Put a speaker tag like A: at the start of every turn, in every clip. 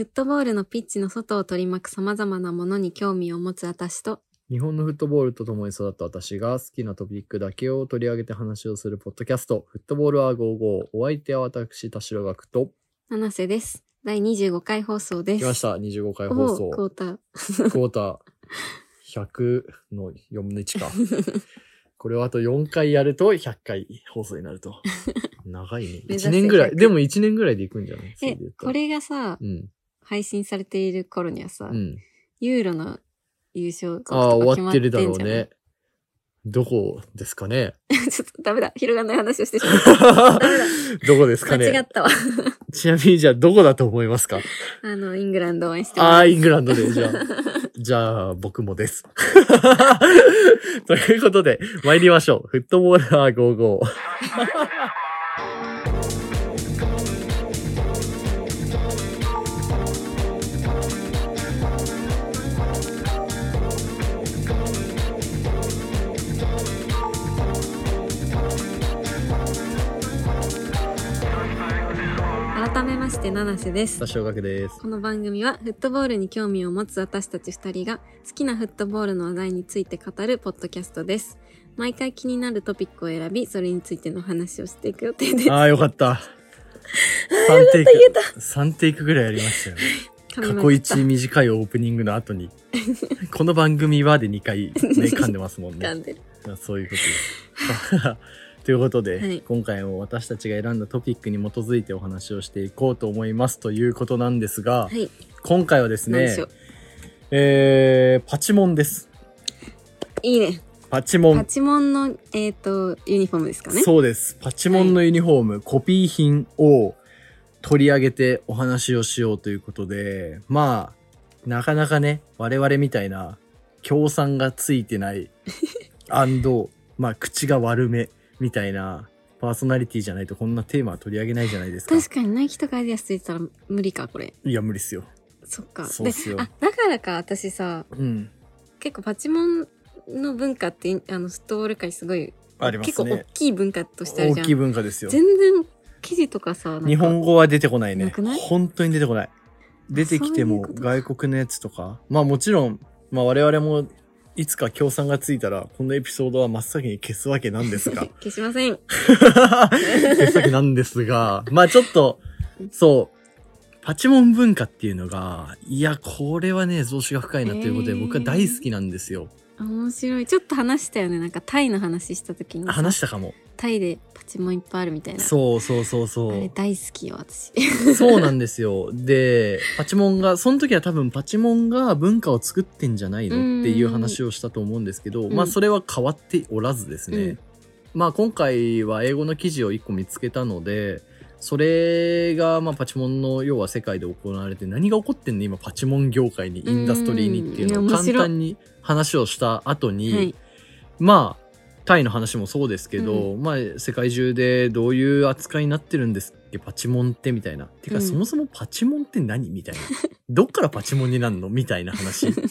A: フットボールのピッチの外を取り巻く様々なものに興味を持つ私と、
B: 日本のフットボールと共に育った私が好きなトピックだけを取り上げて話をするポッドキャスト、フットボールは55。お相手は私、田代学と、
A: 七瀬です。第25回放送です。
B: 来ました。25回
A: お
B: 放
A: ークォ
B: 送。
A: ーター。
B: クォーター 100の4分の1か。これをあと4回やると100回放送になると。長いね。
A: 目指せ
B: 1年ぐらい。
A: 100
B: でも1年ぐらいでいくんじゃない？
A: えこ
B: ら
A: れがさ、
B: うん。
A: 配信されている頃にはさ、
B: うん。
A: ユーロの優勝
B: ああ、
A: か
B: 終
A: 決まってて
B: わっるだろうね。どこですかね？
A: ちょっとダメだ。広がんない話をしてしまった。ダメだ。
B: どこですかね？
A: 間違ったわ。
B: ちなみにじゃあどこだと思いますか？
A: あの、イングランドを応援してます。
B: ああ、イングランドで、じゃあ。じゃあ、僕もです。ということで、参りましょう。フットボーラー55。
A: 改めまして、七瀬です
B: 田。小学です。
A: この番組はフットボールに興味を持つ私たち二人が好きなフットボールの話題について語るポッドキャストです。毎回気になるトピックを選び、それについての話をしていく予定です。
B: ああ、よかった。3テイク、3テイクぐらいやりましたよね。過去一短いオープニングの後に、この番組はで2回ね、噛んでますもんね。
A: 噛んでる。
B: そういうことです。ということで、
A: はい
B: 今回も私たちが選んだトピックに基づいてお話をしていこうと思いますということなんですが、
A: はい。
B: 今回はですね。えー、パチモンです。
A: いいね。
B: パチモン。
A: パチモンの、えっ、と、ユニフォームですかね。
B: そうです。パチモンのユニフォーム、コピー品を取り上げてお話をしようということで、まあ、なかなかね、我々みたいな、協賛がついてない、まあ、口が悪めみたいなパーソナリティじゃないとこんなテーマは取り上げないじゃないですか。
A: 確かにナイキとかアディアスついてたら無理か、これ。
B: いや、無理っすよ。
A: そっか。
B: そうっすよ
A: で、あ、だからか、私さ、
B: うん。
A: 結構パチモンの文化って、あの、フットボール界すごい、
B: あります
A: 結構大
B: ね。
A: きい文化としてあるじゃん。
B: 大きい文化ですよ。
A: 全然記事とかさ、か
B: 日本語は出てこないね。
A: な
B: 本当に出てこない。出てきても外国のやつとか。まあもちろん、まあ我々もいつか協賛がついたら、このエピソードは真っ先に消すわけなんですが。
A: 消しません。
B: 消すわけなんですが、まあちょっと、そう、パチモン文化っていうのが、いや、これはね、増資が深いなということで、
A: へー
B: 僕は大好きなんですよ。
A: 面白い。ちょっと話したよね。なんかタイの話した時にさ。
B: 話したかも。
A: タイでパチモンいっぱいあるみたいな。
B: そうそうそうそ
A: あれ
B: う。
A: 大好きよ、私。
B: そうなんですよ。で、パチモンが、その時は多分パチモンが文化を作ってんじゃないのっていう話をしたと思うんですけど、
A: うん
B: まあそれは変わっておらずですね。
A: うん
B: まあ今回は英語の記事を一個見つけたので、それがまあパチモンの要は世界で行われて何が起こってんの？今パチモン業界にインダストリーにっていうのを簡単に話をした後に、
A: はい。
B: まあタイの話もそうですけど、まあ世界中でどういう扱いになってるんですっけ？パチモンってみたいな。てか、
A: うん
B: そもそもパチモンって何？みたいな。どっからパチモンになるの？みたいな話。
A: パ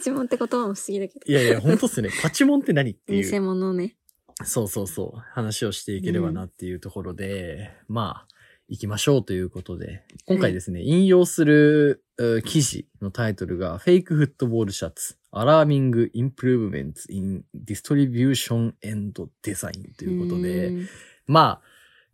A: チモンって言葉も不思議だけど。
B: いやいや、ほんとっすね。パチモンって何ってい
A: 偽
B: う。
A: 物ね。
B: そうそうそう。話をしていければなっていうところで、まあ、行きましょうということで。今回ですね、引用するう記事のタイトルが、フェイクフットボールシャツ、アラーミングインプルーブメント in distribution and design ということで、
A: うん。
B: まあ、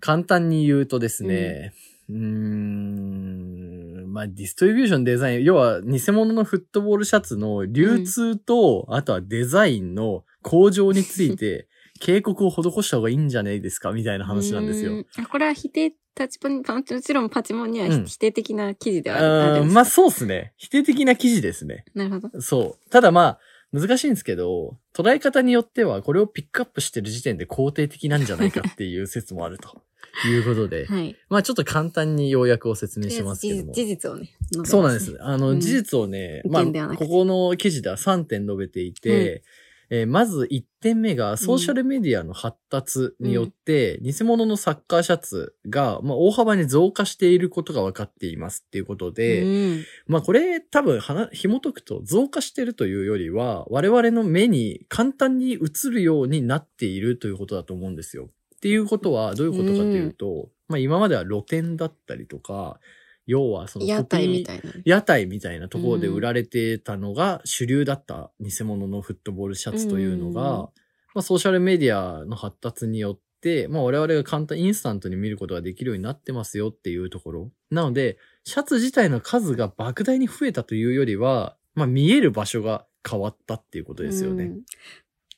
B: 簡単に言うとですね、うーん、まあ、ディストリビューションデザイン、要は偽物のフットボールシャツの流通と、あとはデザインの向上について、警告を施した方がいいんじゃないですかみたいな話なんですよ。
A: これは否定、タチポン、もちろんパチモンには
B: うん
A: 否定的な記事ではある,、
B: まあそうですね。否定的な記事ですね。
A: なるほど。
B: そう。ただまあ、難しいんですけど、捉え方によってはこれをピックアップしてる時点で肯定的なんじゃないかっていう説もあると いうことで、
A: はい。
B: まあちょっと簡単に要約を説明しますけども。
A: 事実をね。
B: そうなんです。。あの、
A: うん
B: 事実をね、
A: 意
B: まあ、ここの記事では3点述べていて、えーまず1点目がソーシャルメディアの発達によって、偽物のサッカーシャツが、まあ、大幅に増加していることが分かっていますっていうことで、
A: うん
B: まあこれ多分はな紐解くと増加してるというよりは我々の目に簡単に映るようになっているということだと思うんですよ。っていうことはどういうことかというと、まあ今までは露店だったりとか、要はその
A: 屋台み
B: い
A: たいな。
B: 屋台みたいなところで売られてたのが主流だった偽物のフットボールシャツというのが、
A: うん
B: まあ、ソーシャルメディアの発達によって、まあ、我々が簡単、インスタントに見ることができるようになってますよっていうところ。なので、シャツ自体の数が莫大に増えたというよりは、まあ、見える場所が変わったっていうことですよね。
A: うん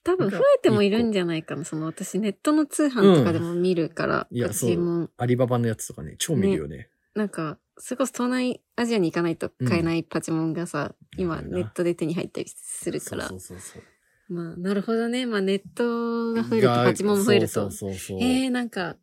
A: 多分増えてもいるんじゃないかな。その私ネットの通販とかでも見るから、
B: うんいや
A: パチモン。
B: アリババのやつとかね、超見るよね。
A: なんか、それこそ東南アジアに行かないと買えないパチモンがさ、今
B: うん
A: ネットで手に入ったりするから。
B: そうそうそう。
A: まあ、なるほどね。まあネットが増えるとパチモンも増えると。
B: そうそうそうそう。
A: えー、なんか、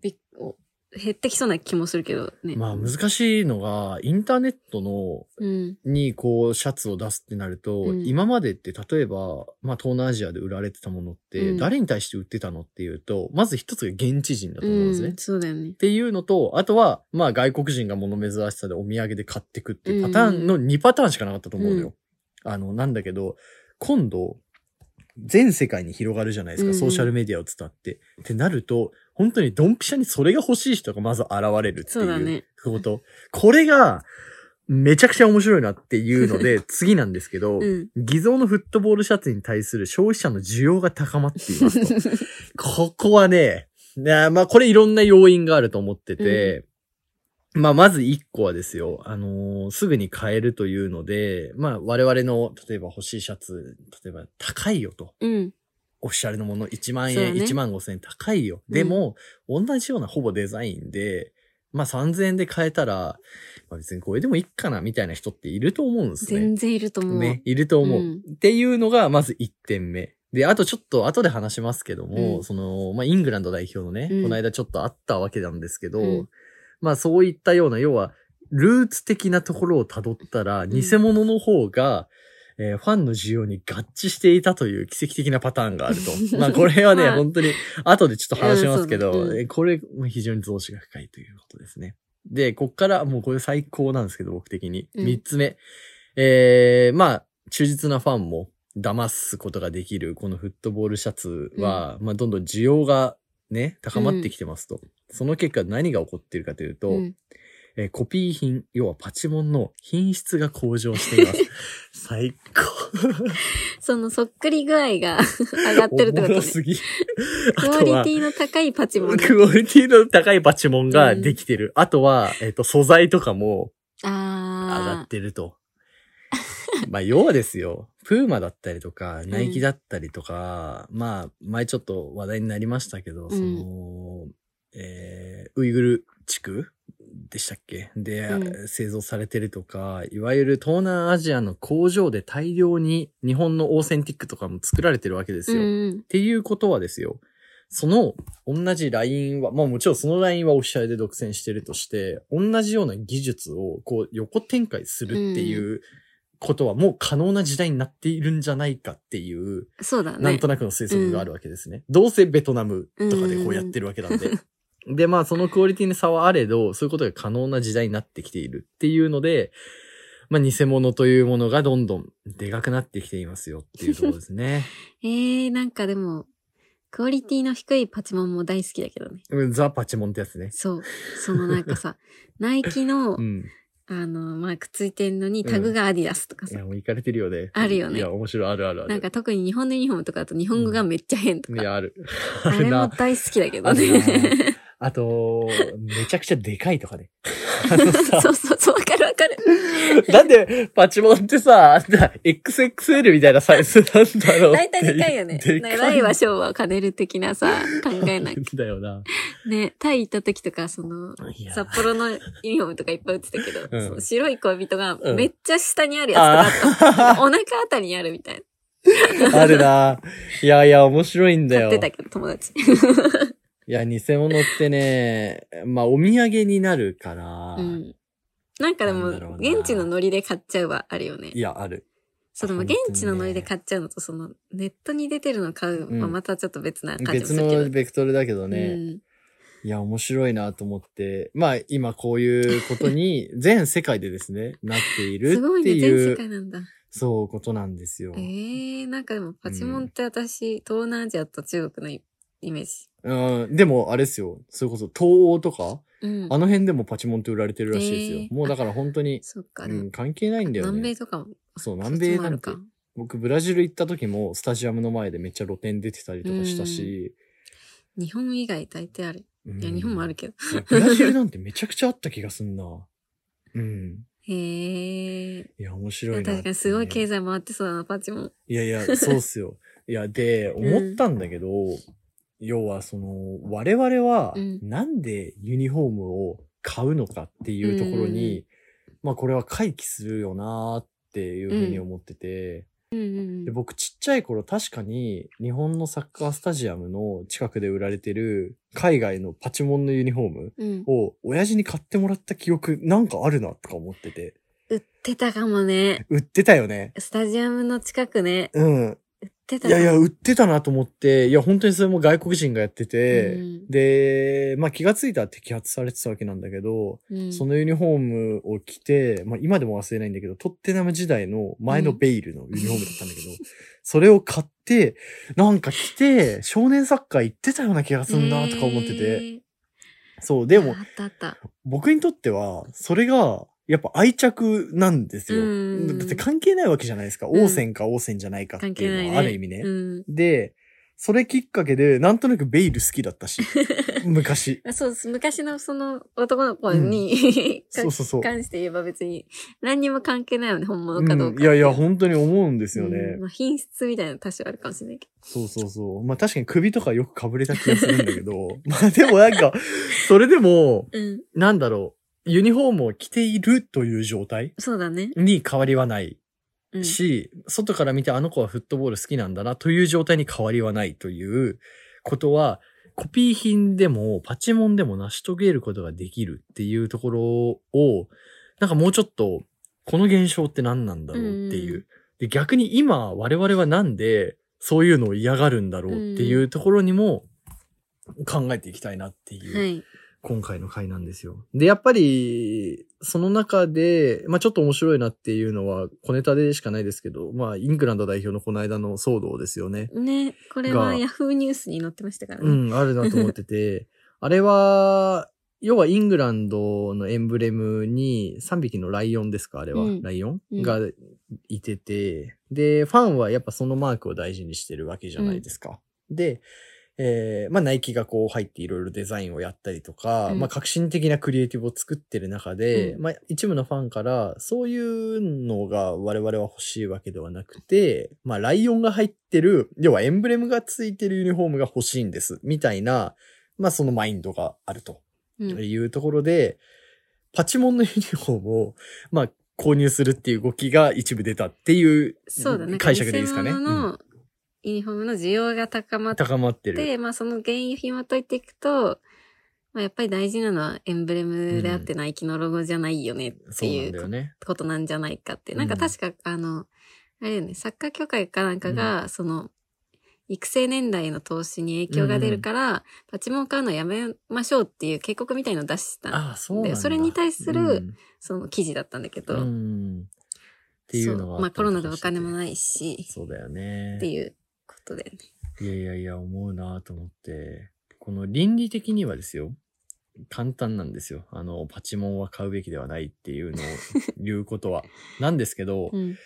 A: びっお減ってきそうな気もするけどね。
B: まあ難しいのが、インターネットの、
A: うん。
B: にこうシャツを出すってなると、
A: うん
B: 今までって例えば、まあ東南アジアで売られてたものって、
A: うん
B: 誰に対して売ってたのっていうと、まず一つが現地人だと思うんですね。
A: うん、そうだよね
B: っ。ていうのと、あとは、まあ外国人が物珍しさでお土産で買ってくっていうパターンの2パターンしかなかったと思うのよ。あの、なんだけど、今度、全世界に広がるじゃないですか、
A: うん
B: ソーシャルメディアを伝って。ってなると、本当にドンピシャにそれが欲しい人がまず現れるっていう
A: そうだね。
B: こと。これが、めちゃくちゃ面白いなっていうので、次なんですけど、
A: うん。
B: 偽造のフットボールシャツに対する消費者の需要が高まっていますと。ここはね、なまあこれいろんな要因があると思ってて、まあまず一個はですよ、あのーすぐに買えるというので、まあ我々の、例えば欲しいシャツ、例えば高いよと。
A: うん。
B: オフィシャルのもの1万円、
A: ね
B: 1万5千円高いよ。でも、同じようなほぼデザインで、まあ3000円で買えたら、まあ別にこれでもいいかなみたいな人っていると思うんですね。
A: 全然いると思う。
B: ね、いると思う、
A: うん
B: っていうのが、まず1点目。で、あとちょっと後で話しますけども、
A: うん
B: その、まあ、イングランド代表のね、
A: うん
B: この間ちょっとあったわけなんですけど、
A: うん
B: まあそういったような、要は、ルーツ的なところを辿ったら、
A: ん
B: 偽物の方が、えーファンの需要に合致していたという奇跡的なパターンがあると。まあこれはね、
A: まあ
B: 本当に、後でちょっと話しますけど、
A: うん
B: これ、も非常に増資が深いということですね。で、こっからもうこれ最高なんですけど、僕的に。
A: うん
B: 三つ目。えー、まあ、忠実なファンも騙すことができる、このフットボールシャツは、まあ、どんどん需要がね、高まってきてますと。その結果何が起こっているかというと、
A: うん
B: えーコピー品、要はパチモンの品質が向上しています。最高。
A: そのそっくり具合が 上がってるってことね。
B: おもろすぎ。
A: クオリティの高いパチモン。
B: クオリティの高いパチモンができてる。あとは、えっ、と、素材とかも上が
A: あ
B: ってると。まあ、要はですよ。プーマだったりとか、ナイキだったりとか、まあ、前ちょっと話題になりましたけど、その、えー、ウイグル地区でしたっけ？で、
A: う
B: 製造されてるとか、いわゆる東南アジアの工場で大量に日本のオーセンティックとかも作られてるわけですよ。
A: んうん。
B: っていうことはですよ。その同じラインは、まあもちろんそのラインはオフィシャルで独占してるとして、同じような技術をこう横展開するっていうことはもう可能な時代になっているんじゃないかっていう、
A: そうだね。
B: なんとなくの推測があるわけですね。どうせベトナムとかでこうやってるわけなんで。で、まあそのクオリティに差はあれど、そういうことが可能な時代になってきているっていうので、まあ偽物というものがどんどんでかくなってきていますよっていうところですね。
A: えー、なんかでも、クオリティの低いパチモンも大好きだけどね。
B: うんザ・パチモンってやつね。
A: そう。そのなんかさ、ナイキの、
B: うん。
A: あの、まあ、くっついてんのにタグがアディダスとかさ。
B: いや、もう行かれてるよね。
A: あるよね
B: いや、面白い、あるあるある。
A: なんか特に日本のユニフォームとかだと日本語がめっちゃ変とか。
B: いや、ある。
A: あれも
B: な。
A: 大好きだけどね。
B: あと、めちゃくちゃでかいとかね。
A: そうそうそう、わかるわかる。
B: なんで、パチモンってさ、XXL みたいなサイズなんだろう。
A: 大体でかいよね。大は小は兼ねる的なさ、考えない。
B: だよな。
A: ね、タイ行った時とか、その札幌のユニフォームとかいっぱい売ってたけど、白い恋人が
B: うん
A: めっちゃ下にあるやつとかあった。お腹あたりにあるみたいな。
B: あるな。いやいや、面白いんだよ。
A: 買ってたけど、友達。
B: いや、偽物ってね、まあ、お土産になるから、
A: うん。なんかでも現地のノリで買っちゃうはあるよね
B: い。や、ある。
A: その、現地のノリで買っちゃうのと、その、ネットに出てるの買うは
B: うん
A: またちょっと別な感じするけど。
B: のベクトルだけどね。
A: うん
B: いや、面白いなと思って、まあ今こういうことに 全世界でですね、なっている
A: すごいね、
B: ってい
A: 全世
B: う、
A: 界なんだ。
B: そうことなんですよ。
A: ええー、なんかでもパチモンって私、東南アジアと中国のイイメージ。
B: うん、でもあれですよ、それこそ東欧とか、
A: うん。
B: あの辺でもパチモンって売られてるらしいですよ。
A: へー
B: もうだから本当に、うん、関係ないんだよ
A: 南米
B: ね。
A: とかも。
B: そう、南米なん
A: か。
B: 僕、ブラジル行った時も、スタジアムの前でめっちゃ露店出てたりとかしたし。
A: 日本以外大抵ある。
B: うん
A: いや、日本もあるけど。
B: ブラジルなんてめちゃくちゃあった気がすんな。うん。
A: へえ。
B: いや、面白いな。
A: 確かにすごい経
B: 済。
A: 済回ってそうだな、パチも。
B: いやいや、そうっすよ。いや、で、思ったんだけど、要はその、我々は
A: うん、
B: なんでユニフォームを買うのかっていうところに、まあこれは回帰するよなっていうふうに思ってて、で僕ちっちゃい頃確かに日本のサッカースタジアムの近くで売られてる海外のパチモンのユニフォーム
A: うん。
B: を親父に買ってもらった記憶なんかあるなとか思ってて。
A: 売ってたかもね。
B: 売ってたよね。
A: スタジアムの近くね。
B: うん。
A: 売ってた
B: いやいや、売ってたなと思って、いや、本当にそれも外国人がやってて、
A: うん。
B: で、まあ気がついたら摘発されてたわけなんだけど、
A: うん。
B: そのユニフォームを着て、まあ今でも忘れないんだけど、トッテナム時代の前のベイルのユニフォームだったんだけど、それを買って、なんか着て、少年サッカー行ってたような気がすんなとか思って
A: へ
B: て、
A: ー。
B: そう、でも。僕にとっては、それが、やっぱ愛着なんですよ。
A: うん
B: だって関係ないわけじゃないですか。
A: うん
B: 王線か王線じゃないかっていうのは。ある意味ね。
A: うん。
B: で、それきっかけで、なんとなくベイル好きだったし、昔。
A: あそうです。昔のその男の子に、
B: そうそうそう。
A: 関して言えば別に何にも関係ないよね、本物かどうか。
B: うんいやいや、本当に思うんですよね。
A: うんまあ、品質みたいなの多少あるかもしれないけ
B: そうそうそう。まあ確かに首とかよく被れた気がするんだけど、まあでもなんか、それでも。なんだろう、ユニフォームを着ているという状態
A: そうだね。
B: に変わりはない
A: うん。
B: し、外から見てあの子はフットボール好きなんだなという状態に変わりはないということは、コピー品でもパチモンでも成し遂げることができるっていうところを、なんかもうちょっと、この現象って何なんだろうっていう。
A: うん
B: で、逆に今我々はなんでそういうのを嫌がるんだろうっていうところにも考えていきたいなっていう。
A: はい。
B: 今回の回なんですよ。で、やっぱり、その中で、まあちょっと面白いなっていうのは、小ネタでしかないですけど、まあイングランド代表のこの間の騒動ですよね。
A: ね、これは
B: が
A: ヤフーニュースに載ってましたからね。
B: うん、あるなと思ってて、あれは、要はイングランドのエンブレムに3匹のライオンですかあれは。
A: うん
B: ライオン、
A: うん
B: がいてて、で、ファンはやっぱそのマークを大事にしてるわけじゃないですか。で、えーまあ、ナイキがこう入っていろいろデザインをやったりとか、
A: うん
B: まあ、革新的なクリエイティブを作ってる中で、
A: うん
B: まあ、一部のファンから、そういうのが我々は欲しいわけではなくて、まあ、ライオンが入ってる、要はエンブレムがついてるユニフォームが欲しいんです、みたいな、まあ、そのマインドがあると
A: うん。
B: いうところで、パチモンのユニフォームを、まあ、購入するっていう動きが一部出たっていう
A: そうだね。
B: 解釈でいいですかね。
A: 偽物
B: うん
A: のユニフォームの需要が高まって、
B: 高まってる。
A: まあその原因を紐解いていくと、まあやっぱり大事なのはエンブレムであってナイキのロゴじゃないよねっていう。ことなんじゃないかって。
B: うん
A: なんか確かあの、あれよね、サッカー協会かなんかが、その、育成年代の投資に影響が出るから、パチモン買うのやめましょうっていう警告みたいのを出した、
B: ああ、そうなんだ。
A: でそれに対する
B: うん
A: その記事だったんだけど、
B: うんっていうのが
A: そうまあコロナでお金も
B: い。
A: ないし、
B: そうだよね。
A: っていうことでね。
B: いやいやいや、思うなと思って。この倫理的にはですよ。簡単なんですよ。あの、パチモンは買うべきではないっていうのを言うことは。なんですけど、
A: うん。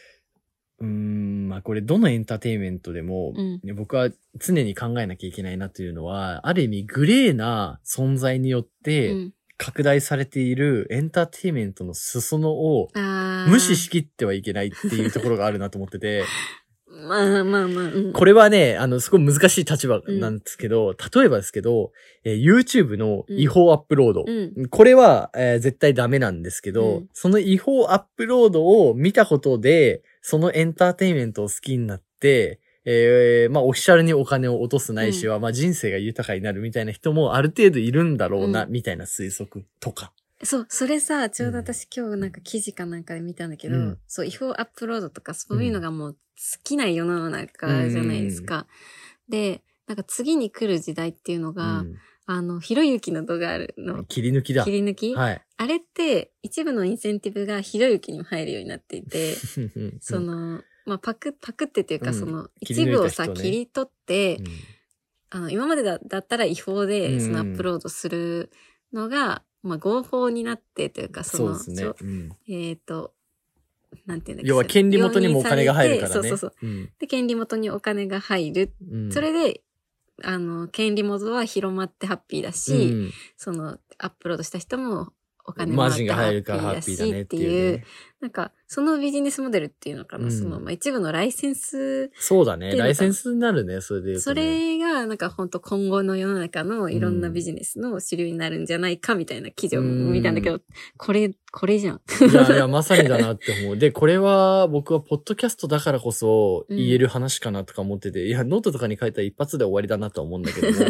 B: うーん、まあこれどのエンターテインメントでも、
A: うん。
B: ね僕は常に考えなきゃいけないなというのは、ある意味グレーな存在によっ
A: う
B: て
A: ん。
B: 拡大されているエンターテインメントの裾野を無視しきってはいけないっていうところがあるなと思ってて、
A: まあまあまあ、うん。
B: これはね、あの、すごい難しい立場なんですけど、例えばですけど、えー YouTube の違法アップロード。
A: うん。
B: これは、えー絶対ダメなんですけど、
A: うん
B: その違法アップロードを見たことで、そのエンターテインメントを好きになって、えーまあ、オフィシャルにお金を落とすないしは、まあ、人生が豊かになるみたいな人もある程度いるんだろうな、
A: うん
B: みたいな推測とか。
A: そう、それさ、ちょうど私今日なんか記事かなんかで見たんだけど、
B: うん。
A: そう、違法アップロードとかそういうのがもう好きな世の中じゃないですか。で、なんか次に来る時代っていうのが、あの、ひろゆきの動画ある
B: うん
A: の。
B: 切り抜きだ。
A: 切り抜き、
B: はい。
A: あれって一部のインセンティブがひろゆきにも入るようになっていて、その、まあ、パク、パクってっていうか、
B: うん。
A: その、一部をさ、
B: 人ね
A: 切り取って、
B: うん。
A: あの、今までだだったら違法
B: うん。
A: で、そのアップロードするのが、まあ合法になってというか、その、
B: そうですね。うん
A: えっ、と、なんていうんだっけ
B: 要は権利元にもお金が入るからね。
A: そうそうそう。
B: うん
A: で、権利元にお金が入る。
B: うん
A: それで、あの、権利元は広まってハッピーだし、
B: うん
A: その、アップロードした人もお金も
B: 入るからハッピーだね
A: っい
B: ってていう
A: う、
B: ね。
A: なんか、そのビジネスモデルっていうのかな、
B: うん
A: その、まあ、一部のライセンス、
B: そうだね。ライセンスになるね、それで言うと
A: そ
B: ね。
A: れが、なんか本当今後の世の中のいろんなビジネスの主流になるんじゃないかみたいな記事を見たんだけど、これ、これじゃん。
B: いやいや、まさにだなって思う。で、これは僕はポッドキャストだからこそ言える話かなとか思ってて、いや、ノートとかに書いたら一発で終わりだなとは思うんだけども、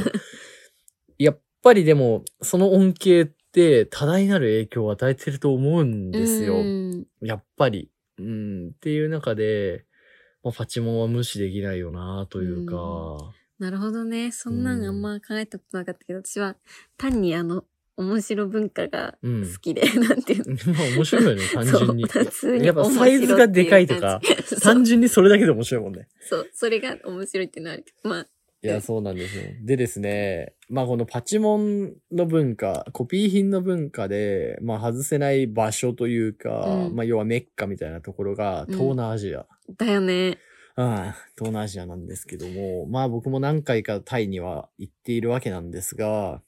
B: やっぱりでも、その恩恵って多大なる影響を与えてると思うんですよ。
A: うん
B: やっぱり。うん。っていう中で、まあ、パチモンは無視できないよなというか、
A: なるほどね。そんなんあんま考えたことなかったけど、私は単にあの、面白文化が
B: うん。
A: 好きで、なんていうの。
B: まあ面白いよね、単純に。やっぱサイズがでかいとか単純にそれだけで面白いもんね。
A: そう、そうそれが面白いっていうのはあるけど、まあ、
B: いや、そうなんですよ。でですね、まあこのパチモンの文化、コピー品の文化で、まあ外せない場所というか、
A: うん
B: まあ要はメッカみたいなところが
A: うん
B: 東南アジア。
A: だよね。
B: うん、東南アジアなんですけども、まあ僕も何回かタイには行っているわけなんですが、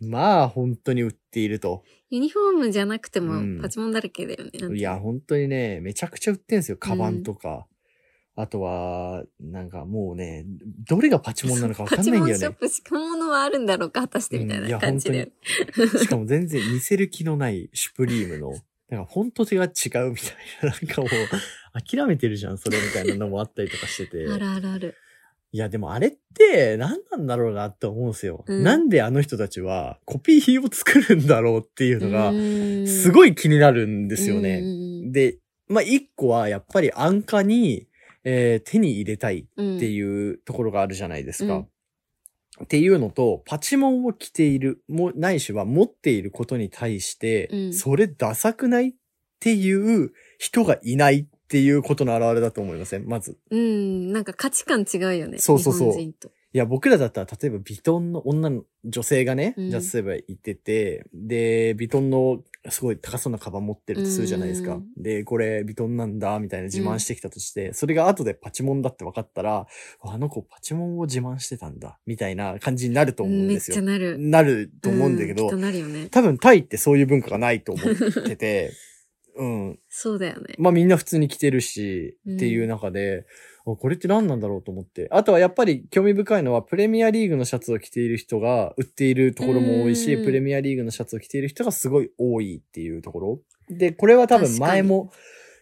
B: まあ本当に売っていると。
A: ユニフォームじゃなくて
B: うん
A: もパチモンだらけだよね。なん
B: いや、本当にね、めちゃくちゃ売ってんすよ。カバンとか。あとは、なんかもうね、どれがパチモンなのかわかんないんだよね
A: パチモンショッ。プしかものはあるんだろうか、果たしてみたいな感じで。
B: しかも全然似せる気のないシュプリームの、なんかフォント手が違うみたいな、なんかもう、諦めてるじゃん、それみたいなのもあったりとかしてて。
A: あるあるある。
B: いや、でもあれって何なんだろうなって思うんですよ。
A: うん
B: なんであの人たちはコピー品を作るんだろうっていうのが、す
A: い
B: ごい気になるんですよね。
A: ね
B: で、まあ、一個はやっぱり安価に、えー手に入れたい
A: っ
B: っていうところがあるじゃないですか。
A: うん
B: っていうのと、パチモンを着ている、も、ないしは持っていることに対して、
A: うん
B: それダサくないっていう人がいないっていうことの表れだと思いません？まず。
A: うん、なんか価値観違うよね。
B: そうそうそう。いや、僕らだったら、例えばビトンの女の女性がね、
A: うん
B: じゃあ例えばいてて、で、ビトンのすごい高そうなカバン持ってるとするじゃないですか。
A: うん
B: で、これビトンなんだ、みたいな自慢してきたとして、それが後でパチモンだって分かったら、あの子パチモンを自慢してたんだ、みたいな感じになると思うんですよ。
A: ちゃなる。
B: なると思うんだけど、
A: なるよね。
B: 多分タイってそういう文化がないと思ってて、うん。
A: そうだよね。
B: まあみんな普通に着てるし、
A: うん
B: っていう中で、あこれって何なんだろうと思って。あとはやっぱり興味深いのは、プレミアリーグのシャツを着ている人が売っているところも多いし、
A: うん
B: プレミアリーグのシャツを着ている人がすごい多いっていうところ。で、これは多分前も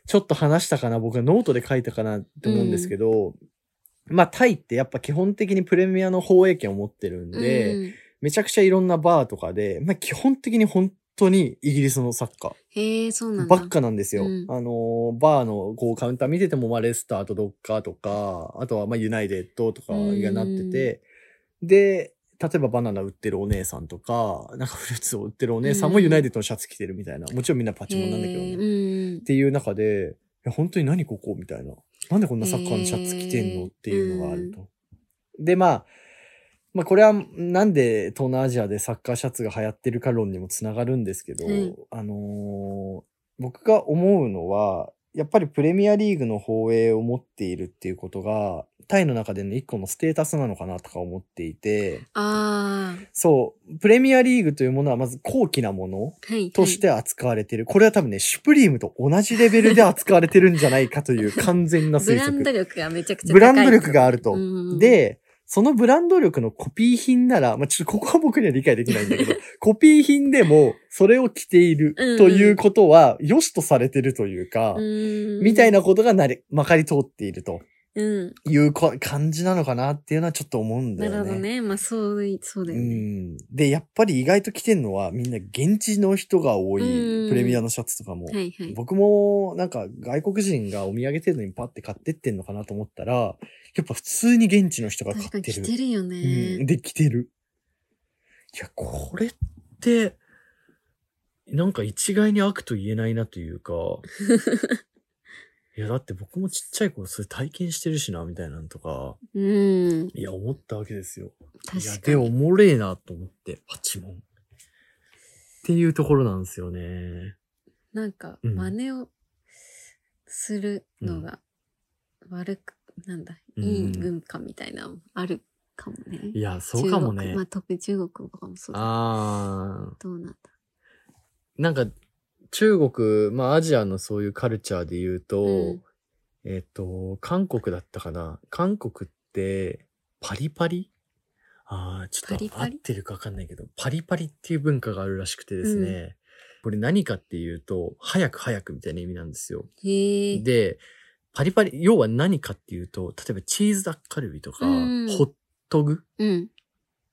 B: ちょっと話したかな、僕がノートで書いたかなって思うんですけど、まあタイってやっぱ基本的にプレミアの放映権を持ってるんで、
A: うん
B: めちゃくちゃいろんなバーとかで、まあ基本的に本当にイギリスのサッカー。
A: へえ、そうなんだ。
B: ばっかなんですよ。
A: うん
B: あのー、バーのこうカウンター見てても、まあ、レスターとどっかとか、あとはまあユナイテッドとかがなってて、で、例えばバナナ売ってるお姉さんとか、なんかフルーツを売ってるお姉さんも
A: うん
B: ユナイテッドのシャツ着てるみたいな。もちろんみんなパチモンなんだけどね。
A: へ
B: っていう中で、いや本当に何ここみたいな。なんでこんなサッカーのシャツ着てんのっていうのがあると。で、まあ、まあこれはなんで東南アジアでサッカーシャツが流行ってるか論にもつながるんですけど、
A: うん
B: あのー僕が思うのは、やっぱりプレミアリーグの放映を持っているっていうことが、タイの中での一個のステータスなのかなとか思っていて、
A: ああ、
B: そう、プレミアリーグというものはまず高貴なもの
A: はい。
B: として扱われている。これは多分ね、シュプリームと同じレベルで扱われてるんじゃないかという完全な
A: ブ
B: 推
A: ランド
B: 測。
A: 力がめちゃくちゃ高い。
B: ブランド力があると。
A: うん、
B: で、そのブランド力のコピー品なら、まあ、ちょっとここは僕には理解できないんだけど、コピー品でもそれを着ているということは、良しとされてるというか、
A: うん、
B: みたいなことがなり、まかり通っていると
A: うん。
B: いうこ感じなのかなっていうのはちょっと思うんだよね。
A: なるほどね。まあ、そうい、そうだ
B: う
A: よね。
B: ん。で、やっぱり意外と着てんのはみんな現地の人が多い、
A: うん
B: プレミアのシャツとかも。
A: はいはい。
B: 僕もなんか外国人がお土産程度にパッて買ってってんのかなと思ったら、やっぱ普通に現地の人が買
A: 確かに
B: ってる。
A: 着てるよ
B: う
A: ね。
B: ん、で、着てる。いや、これって、なんか一概に悪と言えないなというか、いや、だって僕もちっちゃい頃それ体験してるしな、みたいなのとか、
A: うん。
B: いや、思ったわけですよ。いや、
A: 確かに。
B: で、おもれえなと思って、パチモン。っっていうところなんですよね。
A: なんか、
B: うん
A: 真似をするのが悪く、なんだ、
B: うん
A: いい文化みたいなのあるかもね。
B: いや、そうかもね
A: まあ、。特に中国とかもそうだ。
B: ああ。
A: どうなんだ。
B: なんか、中国、まあアジアのそういうカルチャーで言うと、
A: うん。
B: えっ、と、韓国だったかな。韓国って、パリパリ？ああ、ちょっと合ってるかわかんないけど、パリパリっていう文化があるらしくてですね、これ何かっていうと、早く早くみたいな意味なんですよ。で、パリパリ、要は何かっていうと、例えばチーズダッカルビとか、
A: うん。
B: ホットグ？
A: うん。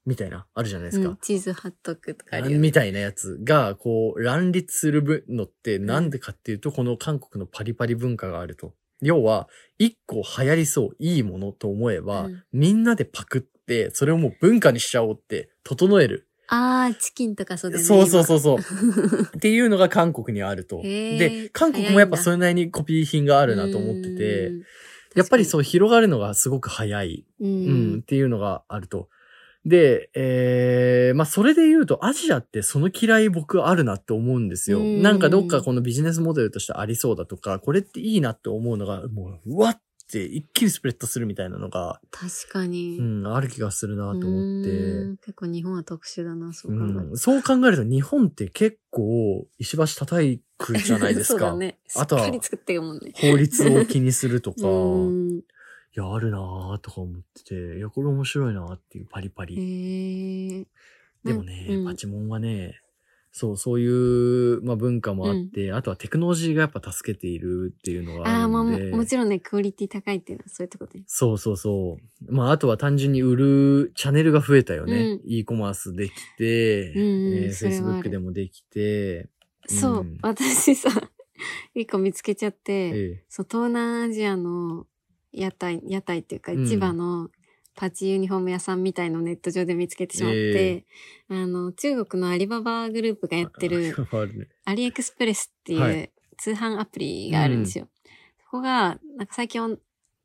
B: みたいな、あるじゃないですか。
A: うん、チーズハットクとかあるよね。
B: みたいなやつが、こう、乱立するのってなんでかっていうと、この韓国のパリパリ文化があると。要は、一個流行りそう、いいものと思えば、
A: うん
B: みんなでパクって、それをもう文化にしちゃおうって、整える。
A: ああ、チキンとかそうだよね。
B: そうそうそうそう。
A: う。
B: っていうのが韓国にあると。で、韓国もやっぱそれなりにコピー品があるなと思ってて、やっぱりそう広がるのがすごく早い。
A: う。
B: うんん、っていうのがあると。で、えー、まあ、それで言うと、アジアってその嫌い僕あるなって思うんですよ。
A: うん
B: なんかどっかこのビジネスモデルとしてありそうだとか、これっていいなって思うのが、もう、うわって一気にスプレッドするみたいなのが、
A: 確かに。
B: うん、ある気がするなと思って。
A: うん結構日本は特殊だな、そう
B: う
A: 考えると
B: ん、そう考えると日本って結構石橋叩くじゃないです
A: そう
B: か。
A: だね。し
B: あとは。法律を気にするとか。
A: うん。
B: いや、あるなぁとか思ってて、いや、これ面白いなぁっていうパリパリ。
A: へえ。
B: でもね、
A: うん
B: パチモンはね、そう、そういう、まあ、文化もあって、あとはテクノロジーがやっぱ助けているっていうのが
A: ああ、まあも
B: あるんで。
A: もちろんね、クオリティ高いっていうのはそういうとこで。
B: そうそうそう。まあ、あとは単純に売るチャンネルが増えたよね。
A: うん
B: e コマースできて、
A: うんうん
B: えー
A: それはあ
B: Facebook
A: る
B: でもできて、
A: そう、
B: うん
A: 私さ、一個見つけちゃって、
B: ええ
A: そう、東南アジアの屋台、屋台っていうか、
B: うん。
A: 千葉のパチユニフォーム屋さんみたいのをネット上で見つけてしまって、あの、中国のアリババグループがやってる。アリエクスプレスって
B: はい。いう
A: 通販アプリがあるんですよ。そこが、なんか最近お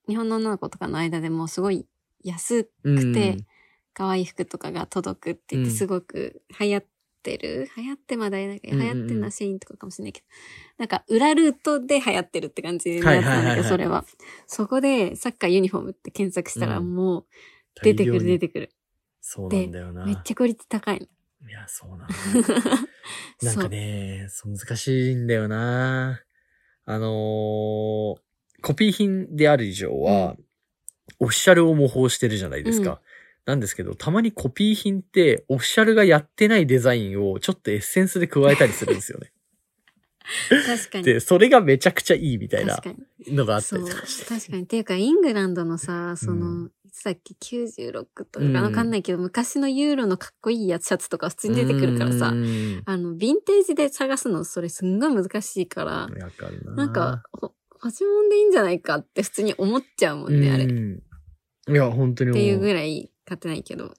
A: 日本の女の子とかの間でもすごい安くて、可愛い服とかが届くって言って
B: うん。
A: すごく流行ってる、流行ってまだなんか流
B: うんうんうん
A: 行ってるのはシェインとかかもしれないけど、なんか裏ルートで流行ってるって感じの
B: はい
A: やつなんだけど、それは。そこでサッカーユニフォームって検索したら
B: うん
A: もう出てくる出
B: て
A: てくる。
B: そうなんだよな。
A: めっちゃクオリティ高いの。
B: いや、そうなんだ。なんかね、そう難しいんだよな。あのーコピー品である以上は、オフィシャルを模倣してるじゃないですか。
A: うん
B: なんですけど、たまにコピー品って、オフィシャルがやってないデザインをちょっとエッセンスで加えたりするんですよね。
A: 確かに。
B: で、それがめちゃくちゃいいみたいな。のがあった。りとかして。
A: 確かに。っていうか、イングランドのさ、その、
B: う
A: いつだっけ、96とか
B: うん
A: わかんないけど、昔のユーロのかっこいいやつ、シャツとか普通に出てくるから
B: う
A: さ、
B: ん
A: あの、ヴィンテージで探すの、それすんごい難しいから、
B: わかるな。
A: なんか、ほパチモンでいいんじゃないかって普通に思っちゃうもんね、あれ。っ
B: うんいや、本当に思う。
A: ていうぐらい勝てないけど。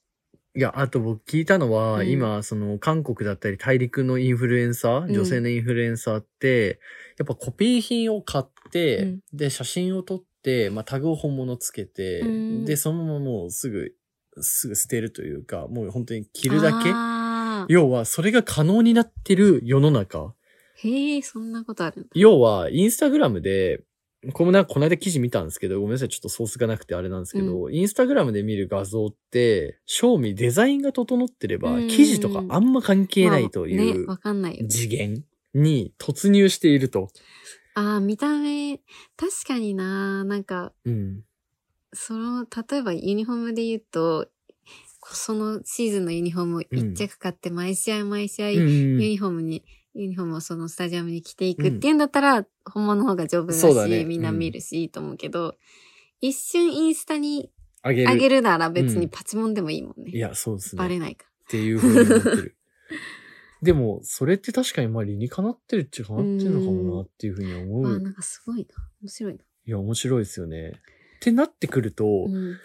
B: いや、あと僕聞いたのは、
A: うん
B: 今、その、韓国だったり大陸のインフルエンサー、
A: うん
B: 女性のインフルエンサーって、やっぱコピー品を買って、
A: うん
B: で、写真を撮って、まあ、タグを本物つけて、
A: うん
B: で、そのままもうすぐ、すぐ捨てるというか、もう本当に着るだけ
A: あー
B: 要は、それが可能になってる世の中。
A: へえ、そんなことあるんだ。
B: 要は、インスタグラムで、これもなんかこの間記事見たんですけど、ごめんなさい、ちょっとソースがなくてあれなんですけど、インスタグラムで見る画像って、正味デザインが整ってれば、
A: うん
B: 記事とかあんま関係ないという
A: わかんない。
B: 次元に突入していると。
A: ああ、見た目、確かにな、なんか、
B: うん。
A: その、例えばユニフォームで言うと、そのシーズンのユニフォームを一着買って、毎試合毎試合、ユ
B: うん
A: ニフォームに、ユニフォームをそのスタジアムに着ていくっていうんだったら、本物の方が丈夫だし、
B: そうだね
A: みんな見るし、いいと思うけど、一瞬インスタに
B: あげる。
A: あげるなら別
B: うん
A: にパチモンでもいいもんね。
B: いや、そうですね。っ
A: バレないか
B: ていうふうに思ってる。でも、それって確かにまあ理にかなってるっちゃかなってるのかもなっていうふうに思
A: ら。あ
B: う。
A: ーなんかすごいな。面白いな。
B: いや、面白いですよね。ってなってくると、
A: うん。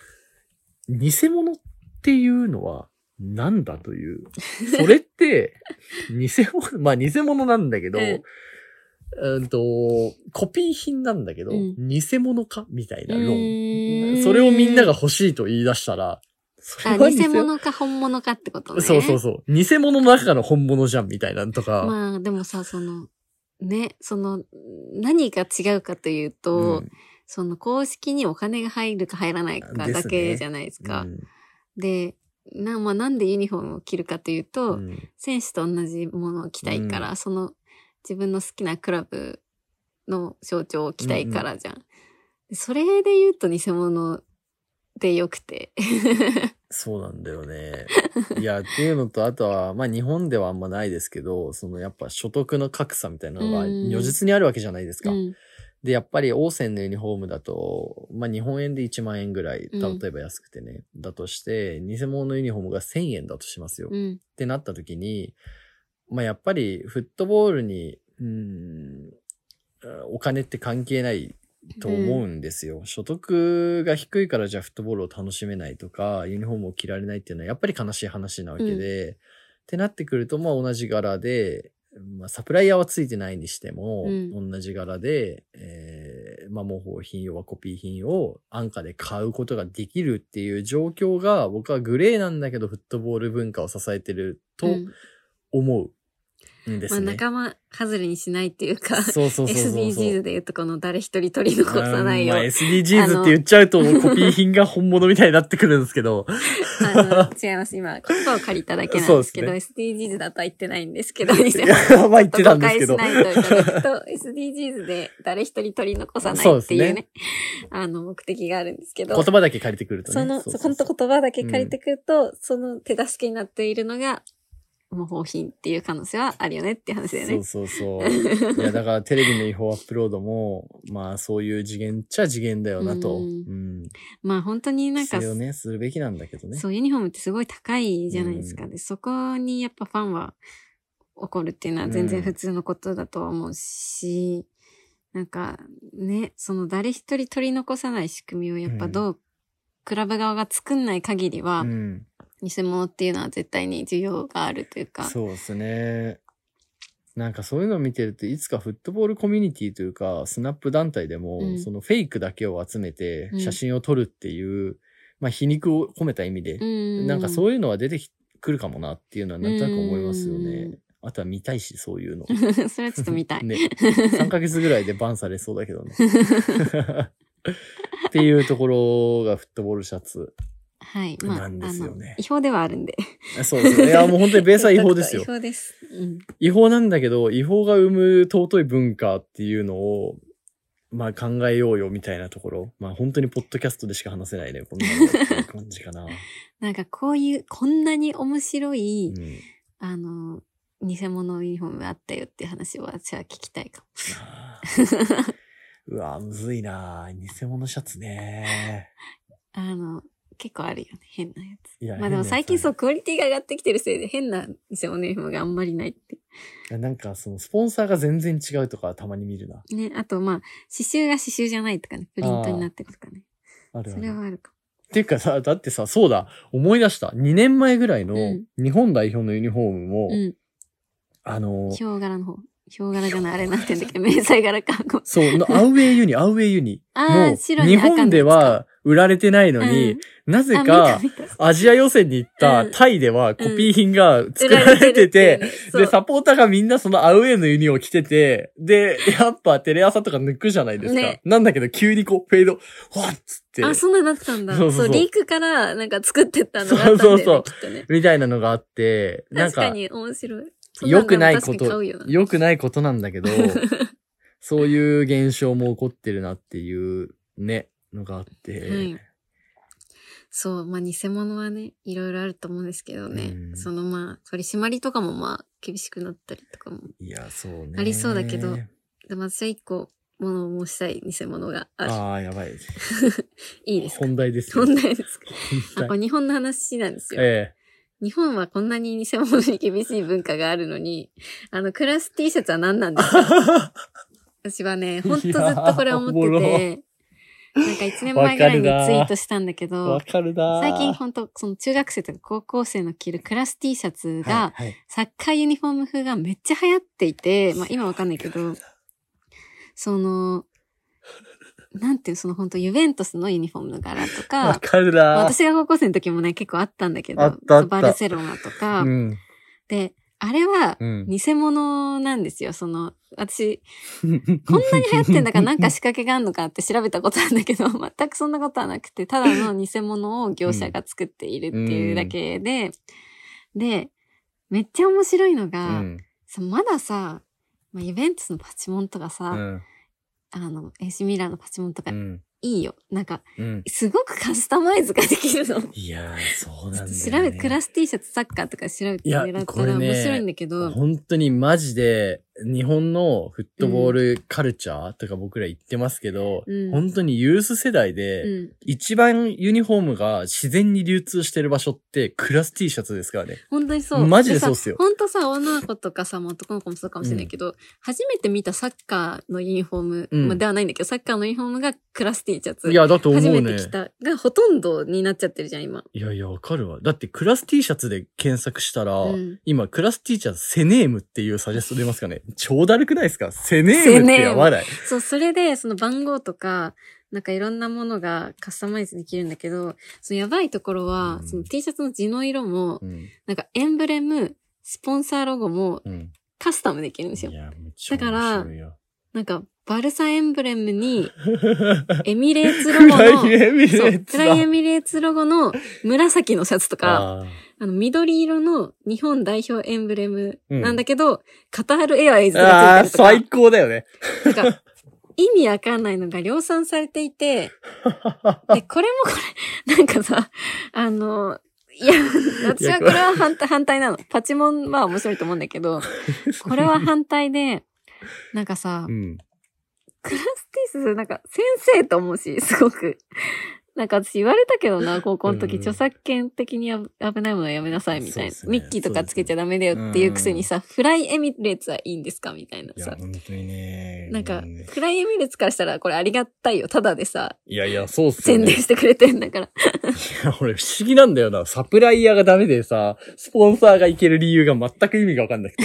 B: 偽物っていうのは何だという。それって、偽物、まあ偽物なんだけど、
A: うん
B: うんと、コピー品なんだけど、
A: うん
B: 偽物かみたいな
A: う
B: 論。それをみんなが欲しいと言い出したら、
A: あ、
B: それは
A: 偽物か本物かってことね。
B: そうそうそう。偽物の中の本物じゃんみたいなのとか。
A: まあ、でもさ、その、ね、その、何が違うかというと、
B: うん
A: その公式にお金が入るか入らないかだけじゃないですか。
B: うん
A: で、な、まあ、なんでユニフォームを着るかというと、
B: うん
A: 選手と同じものを着たいから、
B: うん
A: その自分の好きなクラブの象徴を着たいからじゃん。でそれで言うと偽物でよくて。
B: そうなんだよね。いや、っていうのと、あとは、まあ日本ではあんまないですけど、そのやっぱ所得の格差みたいなのが
A: うん
B: 如実にあるわけじゃないですか。
A: うん。
B: で、やっぱりオーセンのユニフォームだと、まあ日本円で1万円ぐらい、
A: うん
B: 例えば安くてね、だとして、偽物のユニフォームが1000円だとしますよ。っ
A: うん。
B: てなった時に、まあやっぱりフットボールに、うーん、お金って関係ないと思うんですよ。所得が低いからじゃあフットボールを楽しめないとか、ユニフォームを着られないっていうのはやっぱり悲しい話なわけで、ってなってくると、まあ同じ柄で、まあサプライヤーはついてないにしても、
A: うん。
B: 同じ柄で、えー、まあ模倣品要はコピー品を安価で買うことができるっていう状況が僕はグレーなんだけどフットボール文化を支えてると
A: うん。
B: 思う。んです
A: まあ
B: ね。
A: 仲間外れにしないっていうか、
B: そうそうそうそうそう。
A: SDGs で言うとこの誰一人取り残さないよ。
B: うんまあ SDGs って言っちゃうとコピー品が本物みたいになってくるんですけど。
A: あの、違います。今、言葉を借りただけなんですけど、
B: そう
A: SDGs だとは言ってないんですけど、
B: まあ言ってたんですけど
A: 誤。解しないといただくと、SDGs で誰一人取り残さないっていう
B: そう
A: ね、あの、目的があるんですけど
B: 言、葉だけ借りてくるとね。
A: その、
B: う
A: そこの言葉だけ借りてくると、その手助けになっているのが、模倣品っていう可能性はあるよねって話だよね
B: そう。そうそう。いや、だからテレビの違法アップロードも、まあそういう次元っちゃ次元だよなと。
A: う
B: うんん。
A: まあ本当になんか、
B: それをね、するべきなんだけどね。
A: そう、ユニフォームってすごい高いじゃないですか。
B: うん
A: で、そこにやっぱファンは怒るっていうのは全然普通のことだとは思うし、なんかね、その誰一人取り残さない仕組みをやっぱどう、クラブ側が作んない限りは、
B: うん。
A: 偽物っていうのは絶対に需要があるというか。
B: そうですね。なんかそういうのを見てると、いつかフットボールコミュニティというか、スナップ団体でも、
A: うん
B: そのフェイクだけを集めて
A: うん
B: 写真を撮るっていう、まあ皮肉を込めた意味で、
A: うん。
B: なんかそういうのは出てくるかもなっていうのはなんとなく思いますよ
A: う
B: ね
A: ん。
B: あとは見たいし、そういうの。
A: それはちょっと見たい。
B: ね。3ヶ月ぐらいでバンされそうだけどね。っていうところがフットボールシャツ。
A: はい。まあ、
B: なんですよね
A: あの違法ではあるんで。
B: そうですね。いや、もう本当にベースは違法ですよ
A: 違。法です。うん。
B: 違法なんだけど、違法が生む尊い文化っていうのを、まあ考えようよみたいなところ。まあ本当にポッドキャストでしか話せないね。こんな感じかな。
A: なんかこういう、こんなに面白い、
B: うん。
A: あの、偽物ユニフォームあったよっていう話を私は聞きたいかも。
B: うわ、むずいな偽物シャツね。
A: あの、結構あるよね、変なやつ。
B: いや
A: まあでも最近そう、クオリティが上がってきてるせいで変な偽物ユニフォームがあんまりないって。
B: なんかそのスポンサーが全然違うとかたまに見るな。
A: ね、あとまあ、刺繍が刺繍じゃないとかね、プリントになってるとかね。そ
B: あるある。
A: れはあるか
B: っていうかさ、だってさ、そうだ、思い出した。2年前ぐらいの
A: うん
B: 日本代表のユニフォームも、
A: も。うん。
B: あの、
A: ヒョウ柄の方。ヒョウ柄じゃない、あれなんて言うんだっけ、迷彩柄か。
B: そう、のアウェイユニ、アウェイユニ。
A: あー
B: もう、
A: 白に
B: 日本では売られてないのに、なぜ
A: あ
B: か、アジア予選に行った
A: うん。
B: タイではコピー品が作
A: 売ら
B: られて
A: れて
B: で、サポーターがみんなそのアウェイのユニを着てて、で、やっぱテレ朝とか抜くじゃないですか。
A: ね。
B: なんだけど急にこう、フェード、ほわっつって、
A: あ、そんなになったんだ。
B: そうそう
A: リークからなんか作ってったのがあったんだよね、
B: そうそうそう。
A: ね。
B: みたいなのがあって、なんか、
A: 確かに面白い。
B: 良くないこと良くないことなんだけど、そういう現象も起こってるなっていうね、のがあって、
A: はいそう、まあ偽物はね、いろいろあると思うんですけどね。
B: うん
A: そのまあ、取り締まりとかもまあ、厳しくなったりとかも。
B: いや、そうね。
A: ありそうだけどでも私は一個、物を申したい偽物がある。
B: ああ、やばい。
A: いいですか？
B: 本題ですよ。
A: 本題ですか？あ、これ日本の話なんですよ。
B: え
A: 日本はこんなに偽物に厳しい文化があるのに、あの、クラス T シャツは何なんですか？私はね、ほんとずっとこれ思ってて、なんか1年前ぐらいにツイートしたんだけど、最近ほんと、その中学生とか高校生の着るクラス T シャツが、
B: はいはい。
A: サッカーユニフォーム風がめっちゃ流行っていて、まあ今わかんないけど、その、なんていう、その本当ユベントスのユニフォームの柄と
B: わ
A: か、
B: かるな。
A: 私が高校生の時もね、結構あったんだけど、バルセロナとか、
B: うん。
A: で、あれは
B: うん。
A: 偽物なんですよ。その、私、こんなに流行ってんだからなんか仕掛けがあるのかって調べたことあるんだけど、全くそんなことはなくて、ただの偽物を業者が作っているっていうだけで、で、めっちゃ面白いの
B: う
A: が、うまださ、まあ、イベントスのパチモンとかさ、
B: うん。
A: あの、エシミラーのパチモンとか
B: うん。
A: いいよ。なんか、
B: うん。
A: すごくカスタマイズができるの。
B: いやー、そうなんだよ、ね。
A: 調べ、クラス T シャツサッカーとか調べて
B: いや
A: もらったら面白いんだけど、
B: 本当にマジで、日本のフットボールカルチャーとか僕ら言ってますけど、
A: うん
B: 本当にユース世代
A: う
B: で、
A: ん。
B: 一番ユニフォームが自然に流通してる場所ってクラス T シャツですからね。
A: 本当にそう。
B: マジでそうっすよ
A: さ本当さ、女の子とかさ、まあ男の子もそうかもしれないけど、初めて見たサッカーのユニフォーム、
B: うん
A: まあではないんだけど、サッカーのユニフォームがクラス T シャツ。
B: いや、だと思う
A: 初
B: ね。
A: めて来たがほとんどになっちゃってるじゃん、今。
B: いやいや、わかるわ。だってクラス T シャツで検索したら、
A: うん
B: 今クラス T シャツセネームっていうサジェスト出ますかね超だるくないですか？セネームってやばない？
A: そう、それで、その番号とか、なんかいろんなものがカスタマイズできるんだけど、そのやばいところは、
B: うん。
A: その T シャツの地の色も、
B: うん。
A: なんかエンブレム、スポンサーロゴも
B: うん。
A: カスタムできるんですよ。だからなんか、バルサエンブレムに、エミレーツロゴの、
B: エミレ
A: そう、
B: ーツ
A: クライエミレーツロゴの紫のシャツとか、
B: あ
A: の、緑色の日本代表エンブレム
B: うん
A: なんだけど、カタールエアーイズいてる
B: 最
A: とか、
B: 高だよね。
A: なんか、意味わかんないのが量産されていて、で、これもこれ、なんかさ、あの、いや、私はこれは反対、反対なの。パチモンは面白いと思うんだけど、これは反対で、なんかさ
B: う、ん。
A: クラスティス、なんか先生と思うし、すごく。なんか私言われたけどな、高校の時、
B: うん
A: 著作権的にや危ないものはやめなさいみたいな。
B: そうっすね
A: ミッキーとかつけちゃダメだよっていうくせにさ、フライエミレーツはいいんですか？みたいない
B: や、
A: さ。
B: 本当にね。
A: なんかフライエミレーツからしたらこれありがたいよ。ただでさ、
B: いやいや、そうっすよね。
A: 宣伝してくれてんだから。
B: いや俺不思議なんだよな。サプライヤーがダメでさ、スポンサーがいける理由が全く意味がわかんなくて。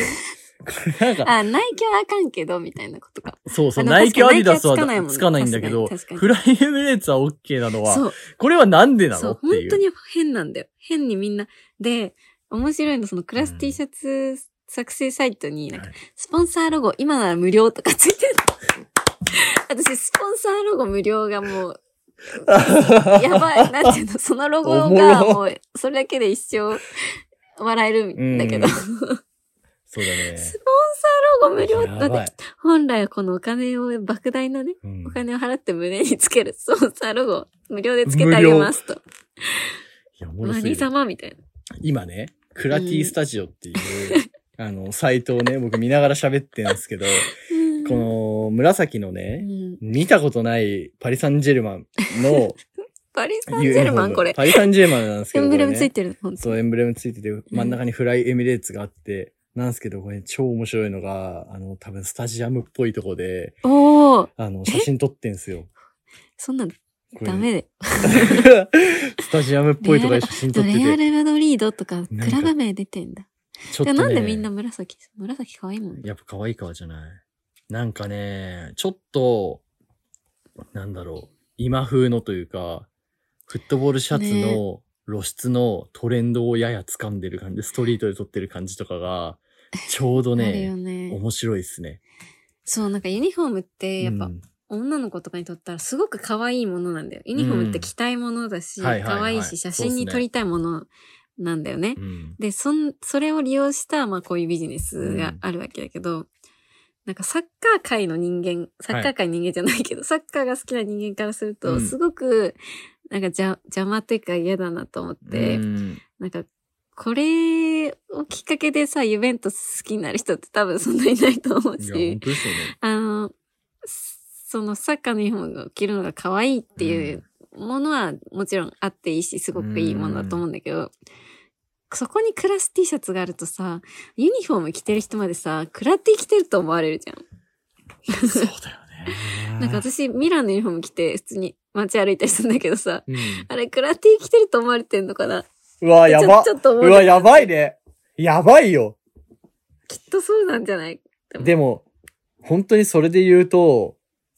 B: なんか、
A: あ、ナイキはあかんけど、みたいなことか。
B: そうそう、ナイキアディダスは
A: つかないもん
B: だけど、フライエミレーツは OK なのは。これはなんでなの？っていう。
A: 本当に変なんだよ。変にみんな。で、面白いの、そのクラス
B: うん
A: T シャツ作成サイトに、なんか
B: はい
A: スポンサーロゴ、今なら無料とかついてるの。私、スポンサーロゴ無料がもう、やばい。なんていうの、そのロゴがもう、それだけで一生笑えるんだけど。
B: うん
A: ス
B: そうだね。
A: ポンサーロゴ無料だって、
B: やばい。
A: 本来はこのお金を、莫大なね、
B: うん
A: お金を払って胸につけるスポンサーロゴ、無料でつけてあげますと。
B: いや、おもろすぎ
A: 何
B: る
A: 様みたいな。
B: 今ね、クラティスタジオっていう、あの、サイトをね、僕見ながら喋ってるんですけど、この紫の
A: う
B: ね、
A: ん
B: 見たことないパリ・サンジェルマンの
A: パリ・サンジェルマン？これ。
B: パリ・サンジェルマンなんですけど、
A: エンブレムついてる。
B: そう、エンブレムついてて、真ん中にフライエミレーツがあって、なんですけど、これ超面白いのが、あの、多分スタジアムっぽいとこで、
A: おー
B: あの、写真撮ってんすよ。
A: そんなダメで。
B: スタジアムっぽいとこで写真撮って
A: レア
B: て、
A: ルマドリードとか、クラブ名出てんだ。
B: ちょっとね、
A: でなんでみんな紫紫可愛いもんね。
B: やっぱ可愛いからじゃない。なんかね、ちょっと、なんだろう、今風のというか、フットボールシャツの露出のトレンドをやや掴んでる感じ、ストリートで撮ってる感じとかが、ちょうど
A: あるよ
B: ね、
A: ね。
B: 面白いですね。
A: そう、なんかユニフォームって、やっぱ、
B: うん。
A: 女の子とかにとったらすごく可愛いものなんだよ。ユニフォームって着たいものだし、
B: うんはいはいはい。
A: 可愛いし、写真に撮りたいものなんだよね。
B: うん。
A: で、そん、それを利用した、まあこういうビジネスがあるわけだけど、なんかサッカー界の人間、サッカー界の人間じゃないけど、サッカーが好きな人間からすると、
B: うん。
A: すごく、なんか邪魔というか嫌だなと思って、
B: うん。
A: なんか、これをきっかけでさ、ユベントス好きになる人って多分そんなにいないと思う
B: いや、
A: し
B: 本、当ですよね。
A: あの、そのサッカーのユニフォームを着るのが可愛いっていうものはもちろんあっていいし、すごくいいものだと思うんだけど、そこにクラス T シャツがあるとさ、ユニフォーム着てる人までさ、クラ T 着てると思われるじゃん。
B: そうだよね。
A: なんか私、ミランのユニフォーム着て普通に街歩いたりするんだけどさ、
B: うん、
A: あれクラ T 着てると思われてんのかな
B: うわ、やば
A: ちょっと思
B: うわ、やばいね。やばいよ。
A: きっとそうなんじゃない？
B: でも、本当にそれで言うと、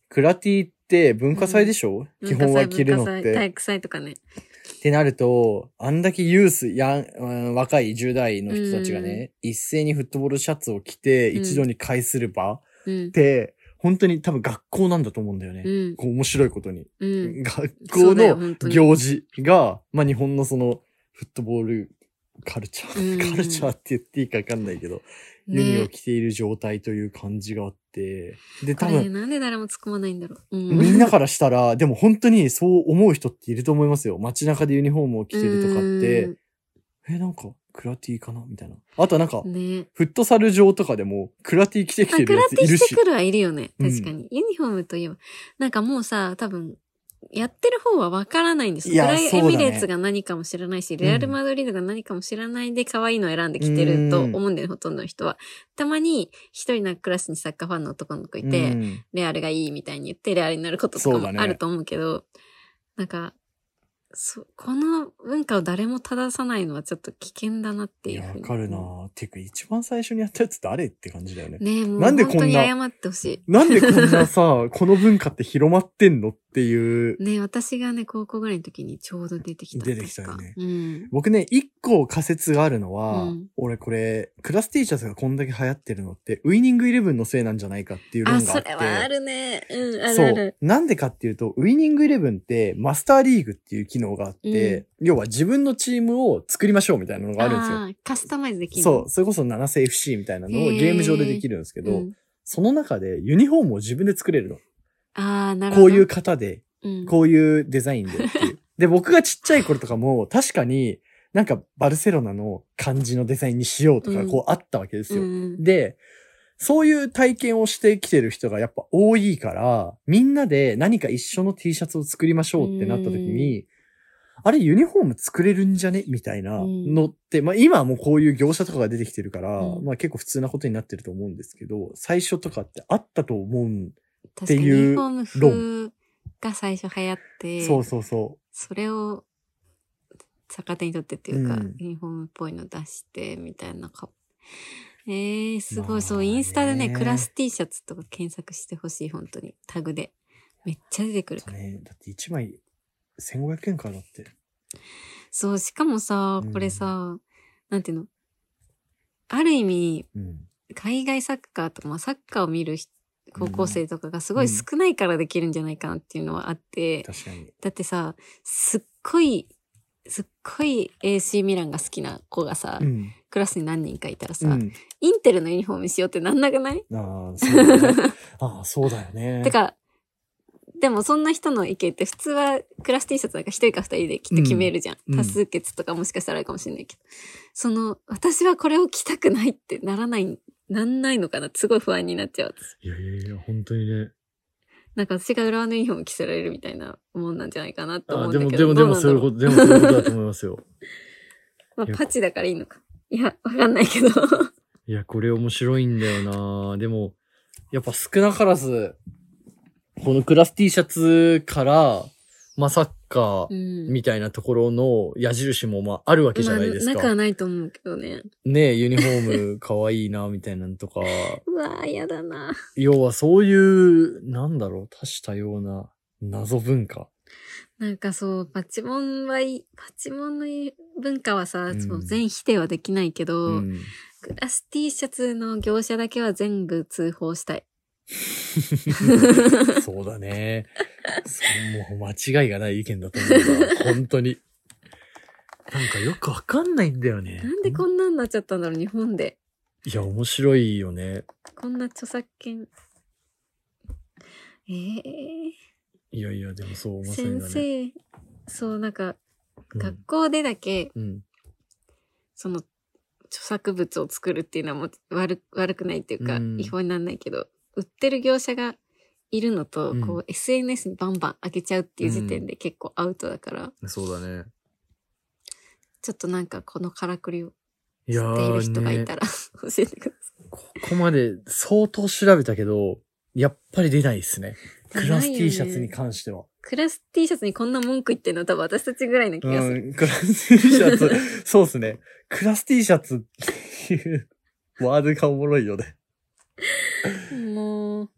B: クラティっって文化祭でしょ、基本は着るのって。
A: 体育祭とかね。
B: ってなると、あんだけユース、やん、うん若い10代の人たちがね、一斉にフットボールシャツを着て、
A: うん
B: 一度に会する場っ
A: うん。
B: て、本当に多分学校なんだと思うんだよね。
A: うん。
B: こう面白いことに。
A: うん。
B: 学校の行事が、まあ日本のその、フットボールカルチャー、
A: うん
B: カルチャーって言っていいかわかんないけど、ユニを
A: ね
B: 着ている状態という感じがあって、で、
A: こ
B: 多分、
A: れなんで誰も突っ込まないんだろう。うん。
B: みんなからしたら、でも本当にそう思う人っていると思いますよ。街中でユニフォームを着てるとかって、え、なんか、クラティかなみたいな。あとはなんか
A: う、ん。ね
B: フットサル場とかでも、クラティ着てき
A: あ、
B: てるや
A: クラ
B: ついるし。
A: ティしてくるはいるよね。
B: うん
A: 確かに。ユニフォームといえば。なんかもうさ、多分、やってる方はわからないんですよ。ブライ
B: そうだね
A: エミレーツが何かも知らないし、レアル・マドリードが何かも知らないで可愛いのを選んできてると思うんだよね、ほとんどの人は。たまに、一人のクラスにサッカーファンの男の子いて、
B: うん
A: レアルがいいみたいに言って、レアルになることとかもあると思うけど、なんか、そ、この文化を誰も正さないのはちょっと危険だなって
B: い
A: う。
B: わかるなぁてか、一番最初にやったやつ誰って感じだよね。
A: ねえ、もう
B: なんでこんな
A: 本当に謝ってほし
B: なんでこんなさ、この文化って広まってんのっていう。
A: い。ねえ、私がね、高校ぐらいの時にちょうど出てきた。
B: 出てきたよね
A: うん。
B: 僕ね、一個仮説があるのは、
A: うん
B: 俺これ、クラス T シャツがこんだけ流行ってるのって、ウイニングイレブンのせいなんじゃないかっていう論
A: あ、
B: があって。
A: それはあるね。うん、ある
B: そう
A: ある。。
B: なんでかっていうと、ウイニングイレブンってマスターリーグっていう機能があって、要は自分のチームを作りましょうみたいなのがあるんですよ。
A: あーカスタマイズできる
B: そう、それこそ 7FC みたいなのをゲーム上でできるんですけど、
A: うん
B: その中でユニフォームを自分で作れるの。
A: ああ、なるほど。
B: こういう型で、
A: うん、
B: こういうデザインでっていう。で、僕がちっちゃい頃とかも確かになんかバルセロナの感じのデザインにしようとか
A: うん
B: こうあったわけですよ。
A: うん
B: で、そういう体験をしてきてる人がやっぱ多いから、みんなで何か一緒の T シャツを作りましょうってなった時に、あれユニフォーム作れるんじゃね？みたいなのって、まあ今はもうこういう業者とかが出てきてるから、
A: うん
B: まあ結構普通なことになってると思うんですけど、最初とかってあったと思うん。
A: 確かに
B: いう
A: ユニフォーム風が最初流行って、
B: そうそうそ
A: それを逆手にとってっていうか、
B: うん
A: ユニフォームっぽいの出して、みたいなか。えー、すごい、
B: まあ
A: そう、インスタでね、
B: ね
A: クラス T シャツとか検索してほしい、本当に。タグで。めっちゃ出てくるから。
B: う。ね、だって1枚1500円からだって。
A: そう、しかもさ
B: う、ん
A: これさ、なんていうの？ある意味、
B: うん。
A: 海外サッカーとか、まあ、サッカーを見る人高校生とかがすごい少ないからできるんじゃないかなっていうのはあって、
B: 確かに。
A: だってさ、すっごい、すっごい AC ミランが好きな子がさ、
B: うん。
A: クラスに何人かいたらさ、
B: うん。
A: インテルのユニフォームにしようってなんなくない？
B: ああ、そうだよね。ああ、そうだよね。
A: てか、でもそんな人の意見って普通はクラス T シャツなんか一人か二人できっと決めるじゃん。
B: うん
A: 多数決とかもしかしたらあるかもしれないけど。その、私はこれを着たくないってならない、なんないのかな？すごい不安になっちゃう。私
B: いやいやいや、本当にね。
A: なんか私が浦和のユニフォーム着せられるみたいなもんなんじゃないかなと思
B: あ
A: うんだけど。
B: でも、でも、でも、そういうこと、でもそういうことだと思いますよ。
A: まあ、パチだからいいのか。いや、わかんないけど。
B: いや、これ面白いんだよなでも、やっぱ少なからず、このクラス T シャツから、まあ、サッカ
A: う
B: ー
A: ん。
B: みたいなところの矢印もまああるわけじゃないです
A: まあ、なく
B: か。
A: はないと思うけどね。
B: ねユニフォーム可愛いな、みたいなのとか。
A: うわぁ、やだな。
B: 要はそういう、なんだろう、多種多様な謎文化。
A: なんかそう、パチモンはいい、パチモンの文化はさ、
B: うん
A: 全否定はできないけど、
B: うん。
A: クラス T シャツの業者だけは全部通報したい。
B: そうだね。そうもう間違いがない意見だと思うわ。本当に。なんかよくわかんないんだよね。
A: なんでこんなんなっちゃったんだろう、日本で。
B: いや、面白いよね。
A: こんな著作権。ええ
B: いやいや、でもそう、まさにね。
A: 生、そう、なんか、
B: うん
A: 学校でだけ、
B: うん。
A: その、著作物を作るっていうのはもう悪悪くないっていうか、
B: うん
A: 違法にならないけど、売ってる業者がいるのと、
B: うん
A: こう、SNS にバンバン上げちゃうっていう時点で結構アウトだから、
B: そうだね。
A: ちょっとなんかこのからくりを知っている人がいた、ら、教えてくださ
B: ここまで相当調べたけど、やっぱり出ないですね。クラス T シャツに関しては。
A: い。クラス T シャツにこんな文句言ってんの多分私たちぐらいの気がする。
B: うん、クラス T シャツ、そうですね。クラス T シャツっていう ワードがおもろいよね。
A: もう、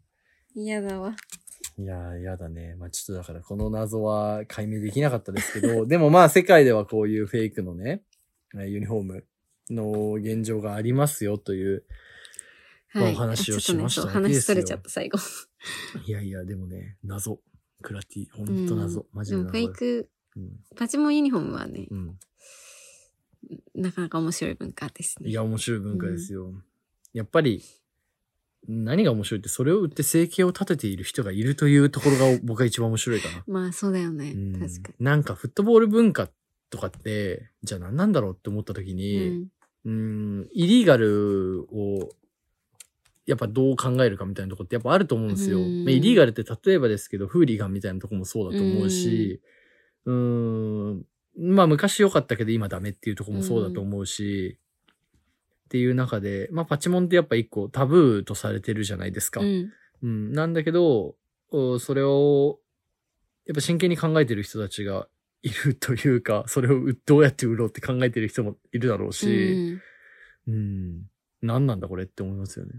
A: 嫌だわ。
B: いやー、やだね。まあちょっとだからこの謎は解明できなかったですけど、でもまあ世界ではこういうフェイクのね、えーユニフォームの現状がありますよという。まあお話をしました
A: あちょっとね、話それちゃった、最後。
B: いやいや、でもね、謎。クラティ、ほんと謎。マジ
A: でも
B: で謎。
A: フェイク、
B: うん。
A: パチモンユニフォームはね、
B: うん。
A: なかなか面白い文化ですね。
B: いや、面白い文化ですよ。やっぱり、何が面白いって、それを売って生計を立てている人がいるというところが 僕が一番面白いかな。
A: まあそうだよね。
B: うん
A: 確か
B: なんかフットボール文化とかって、じゃあ何なんだろうって思った時
A: に。
B: に、うん、イリーガルを、やっぱどう考えるかみたいなところってやっぱあると思うんですよ。
A: うん
B: まあイリーガルって例えばですけど、フーリガンみたいなとこもそうだと思うし、うん、まあ昔良かったけど今ダメっていうとこもそうだと思うし、っていう中で、まあパチモンってやっぱ一個タブーとされてるじゃないですか。
A: うん。
B: うん、なんだけど、おそれを、やっぱ真剣に考えてる人たちがいるというか、それをうどうやって売ろうって考えてる人もいるだろうし、うん、何なんだこれって思いますよね。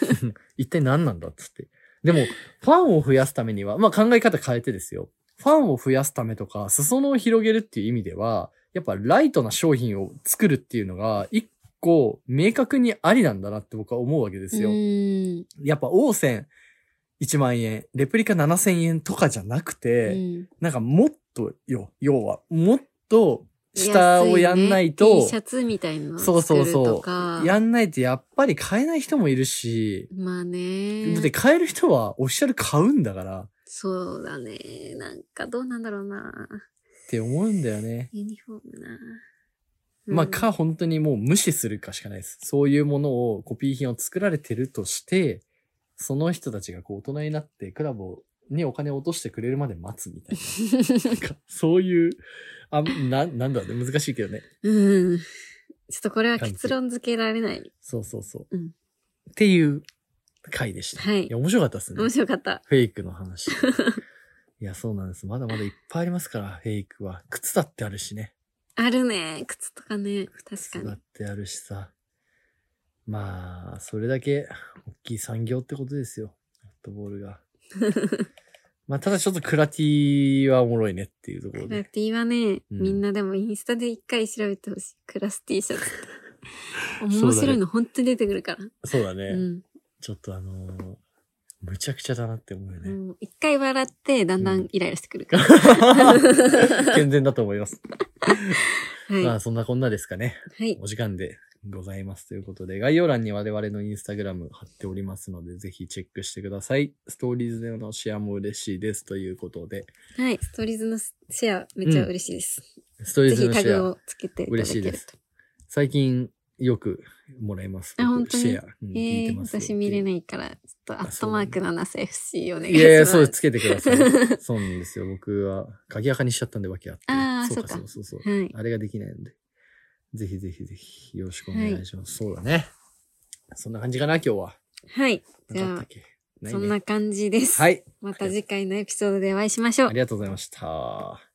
B: 一体何なんだっつって。でも、ファンを増やすためには、まあ考え方変えてですよ。ファンを増やすためとか、裾野を広げるっていう意味では、やっぱライトな商品を作るっていうのが、一個明確にありなんだなって僕は思うわけですよ。
A: うん。
B: やっぱ王線1万円、レプリカ7000円とかじゃなくて、
A: うん
B: なんかもっとよ、要は、もっと下をやんないと、
A: 安ね T シャツみたいなの
B: そうそう
A: 作ると
B: そ
A: か。
B: う、やんないとやっぱり買えない人もいるし、
A: まあね
B: だっ。て買える人はオフィシャル買うんだからっ
A: そうだね。なんかどうなんだろうな。
B: て思うんだよね。
A: ユニフォームな。
B: まあ、
A: うん
B: か、本当にもう無視するかしかないです。そういうものを、コピー品を作られてるとして、その人たちがこう大人になってクラブをにお金を落としてくれるまで待つみたいな。なんかそういう、あ、な、なんだろうね。難しいけどね。
A: うん。ちょっとこれは結論付けられない。
B: そうそうそう。
A: うん
B: っていう回でした。
A: はい
B: いや、面白かったですね。
A: 面白かった。
B: フェイクの話。いや、そうなんです。まだまだいっぱいありますから、フェイクは。靴だってあるしね。
A: あるね。靴とかね。確かに
B: 靴だっ。てあるしさ。まあ、それだけ大きい産業ってことですよ。フットボールが。まあ、ただちょっとクラティはおもろいねっていうところで。
A: クラティはね、
B: うん
A: みんなでもインスタで一回調べてほしい。クラス T シャツ 面白いの本当に出てくるから。
B: そうだね。
A: うん。
B: ちょっとあのーむちゃくちゃだなって思うよね。
A: 一回笑って、だんだんイライラしてくるから。
B: 健全だと思います。
A: はい。
B: まあ、そんなこんなですかね。
A: はい。
B: お時間でございますということで、概要欄に我々のインスタグラム貼っておりますので、ぜひチェックしてください。ストーリーズでのシェアも嬉しいですということで、
A: はい。ストーリーズのシェアめっちゃ嬉しいです。
B: ストーリー
A: ぜひタ
B: ズのシェア、
A: グをつけて
B: 嬉しいです
A: と。
B: 最近よくもらいます。
A: あ本当に？
B: シェア、うん
A: えー、私見れ
B: い。
A: ないから、ちょっとアットマーク 7FC お願いします。
B: いやいや、そう、つけてください。そうなんですよ。僕は、鍵垢にしちゃったんで、わけあって。そうか、
A: そか
B: そううそうそう。
A: はい。
B: あれができないので。ぜひぜひぜひ、よろしくお願いします。そうだね。そんな感じかな、今日は。
A: はい。じゃあ
B: なかったっ、け？ないね
A: そんな感じです。
B: はい。
A: また次回のエピソードでお会いしましょう
B: あ。りがとうございました。